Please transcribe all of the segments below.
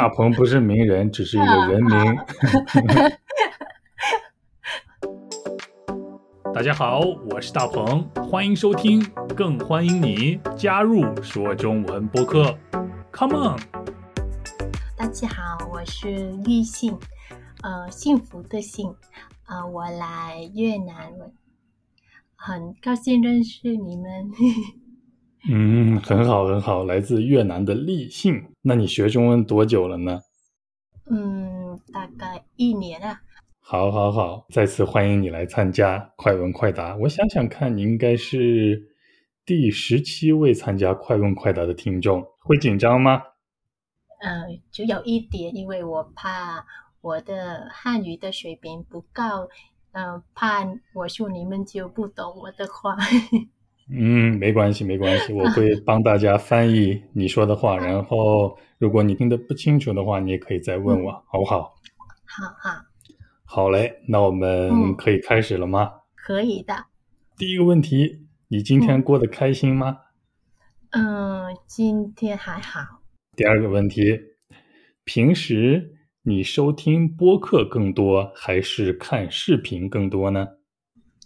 大鹏不是名人，只是一个人名。大家好，我是大鹏，欢迎收听，更欢迎你加入说中文播客。Come on！大家好，我是玉信，呃，幸福的幸，呃，我来越南，很高兴认识你们。嗯，很好，很好，来自越南的立信。那你学中文多久了呢？嗯，大概一年啊。好，好，好，再次欢迎你来参加快问快答。我想想看，你应该是第十七位参加快问快答的听众，会紧张吗？嗯，只有一点，因为我怕我的汉语的水平不够，嗯，怕我说你们就不懂我的话。嗯，没关系，没关系，我会 帮大家翻译你说的话。然后，如果你听得不清楚的话，你也可以再问我，好不好？好好，好嘞，那我们可以开始了吗？可以的。第一个问题，你今天过得开心吗？嗯，今天还好。第二个问题，平时你收听播客更多还是看视频更多呢？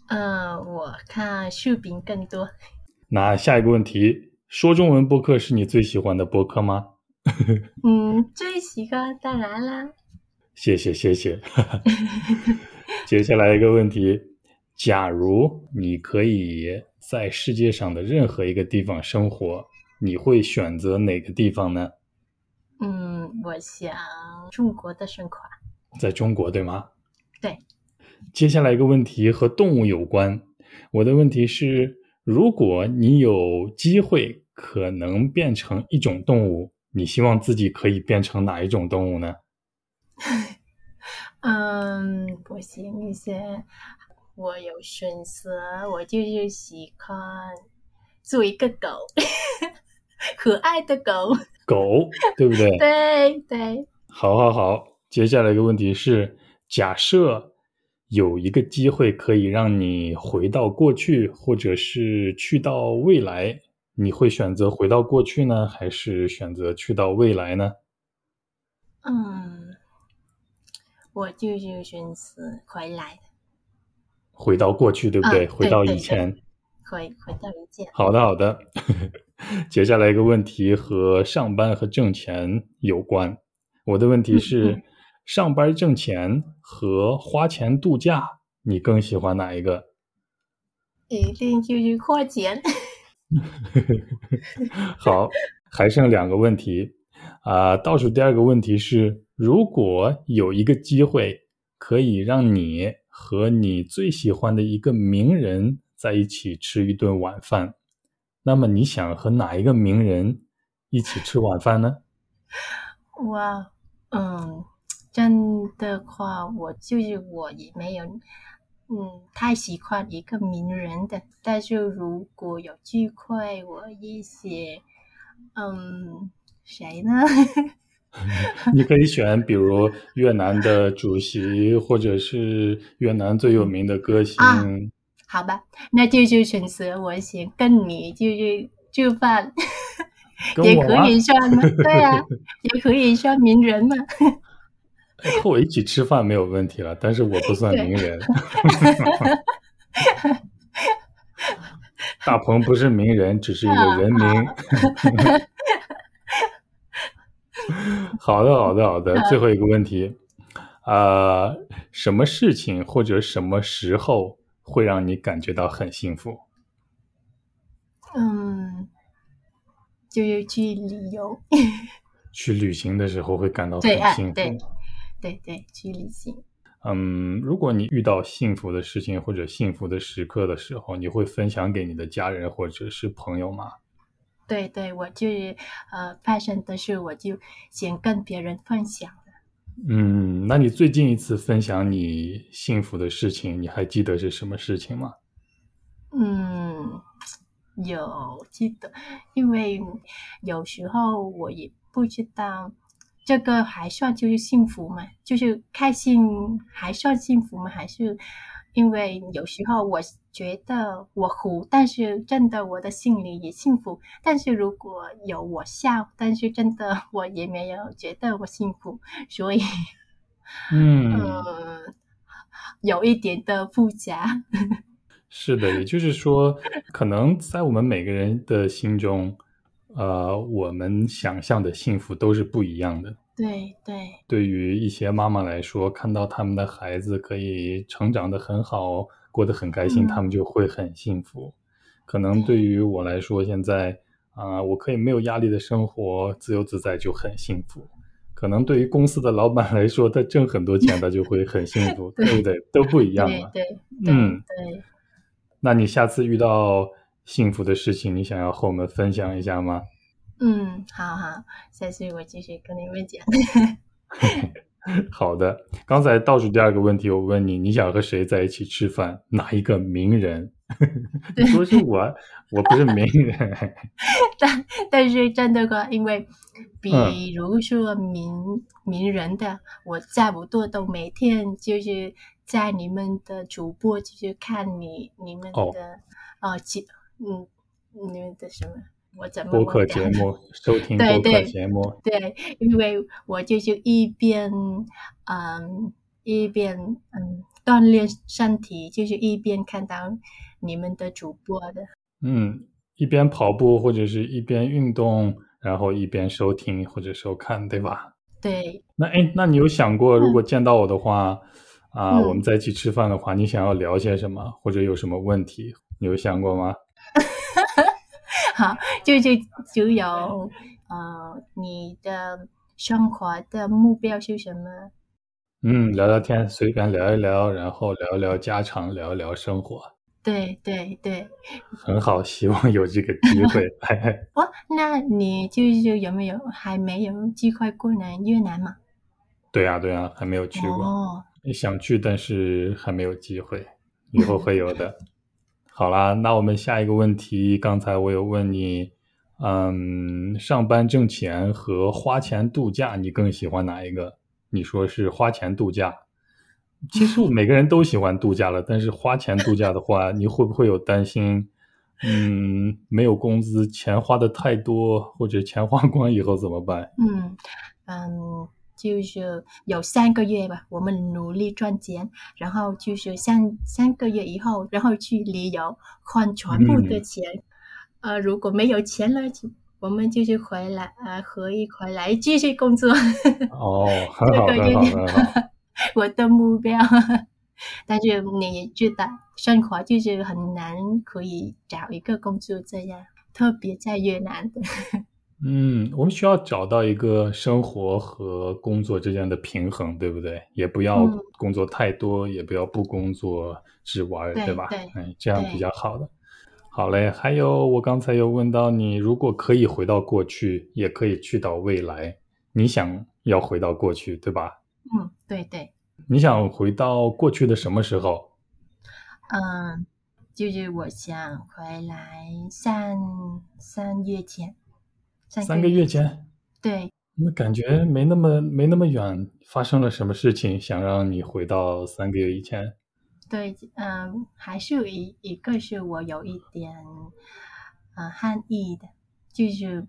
嗯，我看视频更多。那下一个问题，说中文播客是你最喜欢的播客吗？嗯，最喜欢当然啦。谢谢谢谢。接下来一个问题，假如你可以在世界上的任何一个地方生活，你会选择哪个地方呢？嗯，我想中国的生活。在中国对吗？对。接下来一个问题和动物有关。我的问题是：如果你有机会可能变成一种动物，你希望自己可以变成哪一种动物呢？嗯，不行，一些我有选择，我就是喜欢做一个狗，可爱的狗。狗，对不对？对对。好，好，好。接下来一个问题是：假设。有一个机会可以让你回到过去，或者是去到未来，你会选择回到过去呢，还是选择去到未来呢？嗯，我就是选择回来。回到过去，对不对？回到以前。回回到以前。好的，好的。接下来一个问题和上班和挣钱有关。我的问题是。上班挣钱和花钱度假，你更喜欢哪一个？一定就是花钱。好，还剩两个问题啊。倒数第二个问题是：如果有一个机会可以让你和你最喜欢的一个名人在一起吃一顿晚饭，那么你想和哪一个名人一起吃晚饭呢？哇，嗯。真的话，我就是我也没有，嗯，太喜欢一个名人的。但是如果有机会，我也想，嗯，谁呢？你可以选，比如越南的主席，或者是越南最有名的歌星。好吧，那就就选择我想跟你就是就办，也可以算吗？对啊，也可以算名人嘛。和我一起吃饭没有问题了，但是我不算名人。大鹏不是名人，只是一个人名。好的，好的，好的。最后一个问题，啊，什么事情或者什么时候会让你感觉到很幸福？嗯，就是去旅游。去旅行的时候会感到很幸福。对对，去旅行。嗯，如果你遇到幸福的事情或者幸福的时刻的时候，你会分享给你的家人或者是朋友吗？对对，我就呃发生的事，我就先跟别人分享嗯，那你最近一次分享你幸福的事情，你还记得是什么事情吗？嗯，有记得，因为有时候我也不知道。这个还算就是幸福吗？就是开心还算幸福吗？还是因为有时候我觉得我苦，但是真的我的心里也幸福。但是如果有我笑，但是真的我也没有觉得我幸福，所以，嗯，呃，有一点的复杂。是的，也就是说，可能在我们每个人的心中，呃，我们想象的幸福都是不一样的。对对，对于一些妈妈来说，看到他们的孩子可以成长得很好，过得很开心，嗯他们就会很幸福。可能对于我来说，现在啊、我可以没有压力的生活，自由自在就很幸福。可能对于公司的老板来说，他挣很多钱，他就会很幸福，对对不对？都不一样嘛。对对对嗯对。那你下次遇到幸福的事情，你想要和我们分享一下吗？嗯，好好，下次我继续跟你们讲。好的，刚才倒数第二个问题，我问你，你想和谁在一起吃饭？哪一个名人？你说是我，我不是名人。但但是真的话，因为比嗯如说名、名人的，我差不多都每天就是在你们的主播，就是看你你们的哦呃节嗯你们的什么，我怎么播客节目，收听播客节目，对，因为我就是一边嗯一边嗯锻炼身体，就是一边看到你们的主播的。嗯，一边跑步或者是一边运动，然后一边收听或者收看，对吧？对，那哎，那你有想过，如果见到我的话，啊、嗯我们在一起吃饭的话，你想要聊些什么，或者有什么问题，你有想过吗？好，就就就有呃你的生活的目标是什么？嗯，聊聊天，随便聊一聊，然后聊一聊家常，聊一聊生活，对对对，很好，希望有这个机会。哦，那你就是有没有还没有机会过来越南嘛？对呀、对呀、还没有去过，哦，想去，但是还没有机会，以后会有的。好啦，那我们下一个问题，刚才我有问你，嗯，上班挣钱和花钱度假，你更喜欢哪一个？你说是花钱度假。其实每个人都喜欢度假了，但是花钱度假的话，你会不会有担心？嗯，没有工资，钱花的太多，或者钱花光以后怎么办？嗯嗯，就是有三个月吧，我们努力赚钱，然后就是三三个月以后，然后去旅游，换全部的嗯钱。呃，如果没有钱了，就我们就是回来，呃，可以回来继续工作。哦，很好，这个，就是很好。我的目标。但是你也知道，生活就是很难可以找一个工作这样，特别在越南的。嗯，我们需要找到一个生活和工作之间的平衡，对不对？也不要嗯工作太多，也不要不工作只玩儿，对吧？对嗯，这样比较好的。好嘞，还有我刚才有问到你，如果可以回到过去，也可以去到未来，你想要回到过去，对吧？嗯，对对，你想回到过去的什么时候？嗯，就是我想回来三三月前，三三个月前，对，那感觉没那么没那么远，发生了什么事情想让你回到三个月以前？对，嗯，还是有一一个是我有一点，呃，憾意的，就是，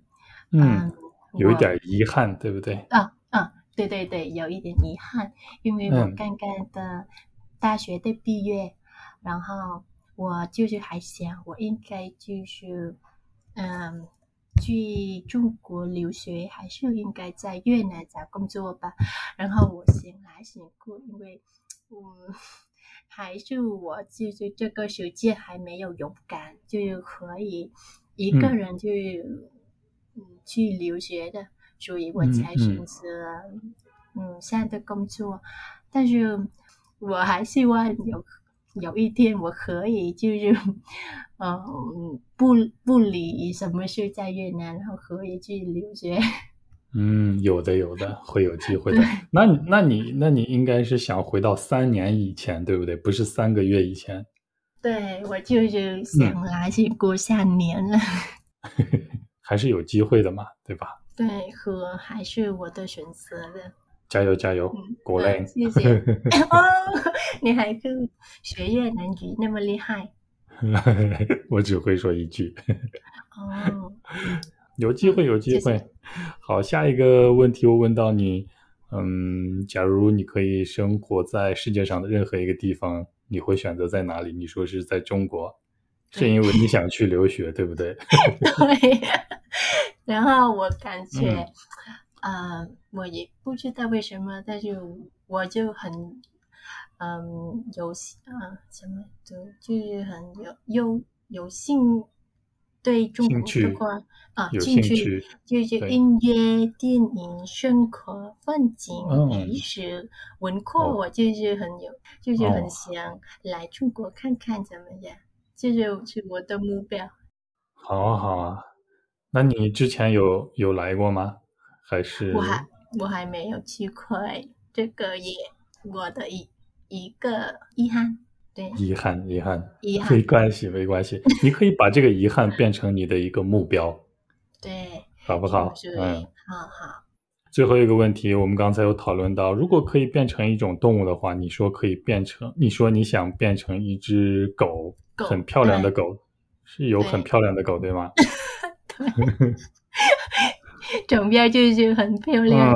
嗯，嗯，有一点遗憾，对不对？啊啊，对对对，有一点遗憾，因为我嗯刚刚的大学的毕业，然后我就是还想，我应该就是，嗯，去中国留学，还是应该在越南找工作吧。然后我醒来醒过，因为，嗯，还是我就是这个时间还没有勇敢，就是可以一个嗯人去，嗯，去留学的。所以我嗯才选择嗯现在的工作，但是我还希望有有一天我可以就是嗯不不理什么事在越南，然后可以去留学。嗯，有的，有的，会有机会的。那你那你那你应该是想回到三年以前，对不对？不是三个月以前。对我就是想来去过下年了，还是有机会的嘛，对吧？对，和还是我的选择的。加油加油，果嗯。谢谢。哦，你还可以学越南语那么厉害 我只会说一句，哦。有机会，有机谢会谢。好，下一个问题我问到你，嗯，假如你可以生活在世界上的任何一个地方，你会选择在哪里？你说是在中国，是因为你想去留学，对不对？对，然后我感觉，嗯呃，我也不知道为什么，但是我就很，嗯，有啊什么就就是很有有有兴对中国兴趣的话啊有兴兴趣就是音乐、电影、生活、风景、嗯美食、文化，哦我就是很有，就是很哦想来中国看看怎么样，这就是我的目标。好啊，好啊。那你之前有有来过吗？还是我还我还没有去过哎，这个也我的一一个遗憾，对，遗憾？遗憾，遗憾没关系，没关系。你可以把这个遗憾变成你的一个目标，对，好不好？就是嗯。好好，最后一个问题，我们刚才有讨论到，如果可以变成一种动物的话，你说可以变成，你说你想变成一只狗，狗很漂亮的狗，是有很漂亮的狗，对吗？整边就是很漂亮，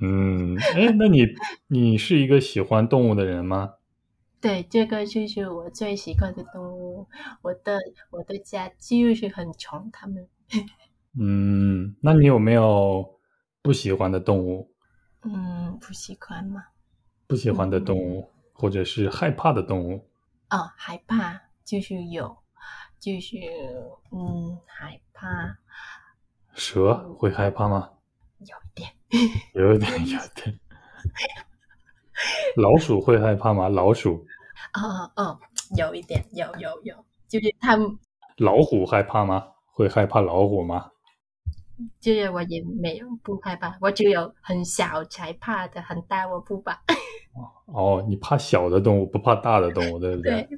嗯，嗯，哎，那你你是一个喜欢动物的人吗？对，这个就是我最喜欢的动物，我的我的家就是很宠它们，嗯，那你有没有不喜欢的动物？嗯，不喜欢吗？不喜欢的动物，或者是害怕的动物？哦，害怕就是有，就是嗯，害怕蛇会害怕吗？有一点，有一点，有一点。老鼠会害怕吗？老鼠。哦哦，有一点，有有有，就是它们。老虎害怕吗？会害怕老虎吗？就是我也没有不害怕，我只有很小才怕的，很大我不怕。哦，你怕小的动物，不怕大的动物，对不对对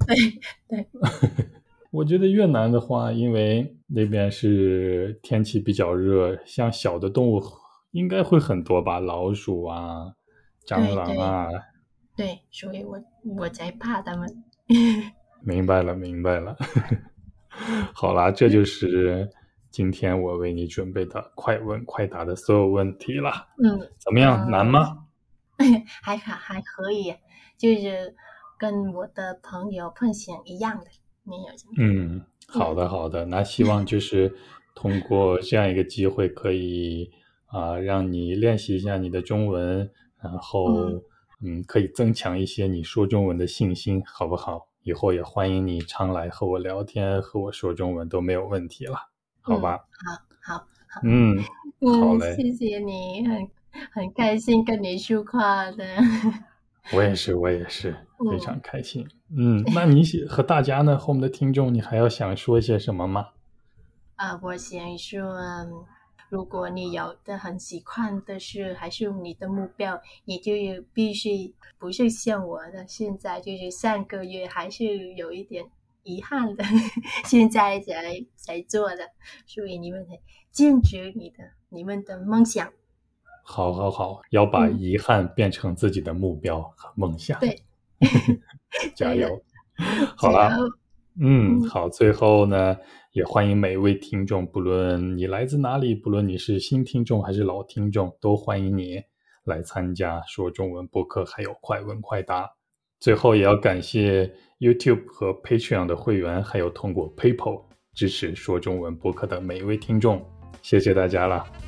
对 我觉得越南的话，因为那边是天气比较热，像小的动物应该会很多吧，老鼠啊、蟑螂啊。对，所以我我才怕它们。明白了，明白了。好啦，这就是今天我为你准备的快问快答的所有问题了。嗯，怎么样？嗯难吗？还还还可以，就是跟我的朋友碰险一样的，嗯，好的，好的。那希望就是通过这样一个机会，可以啊、让你练习一下你的中文，然后嗯嗯，可以增强一些你说中文的信心，好不好？以后也欢迎你常来和我聊天，和我说中文都没有问题了，好吧？好好，嗯，好嗯，嘞谢谢你，很很开心跟你说话的。我也是，我也是嗯非常开心。嗯，那你喜和大家呢，和我们的听众，你还要想说一些什么吗？啊，我想说，嗯如果你有的很喜欢的事，还是你的目标，你就必须不是像我的，现在就是上个月还是有一点遗憾的，现在才才做的，所以你们得坚持你的你们的梦想。好，好，好，要把嗯遗憾变成自己的目标和梦想。对，加油！好啦，嗯，嗯好。最后呢，也欢迎每一位听众，不论你来自哪里，不论你是新听众还是老听众，都欢迎你来参加说中文播客，还有快问快答。最后也要感谢 YouTube 和 Patreon 的会员，还有通过 PayPal 支持说中文播客的每一位听众，谢谢大家了。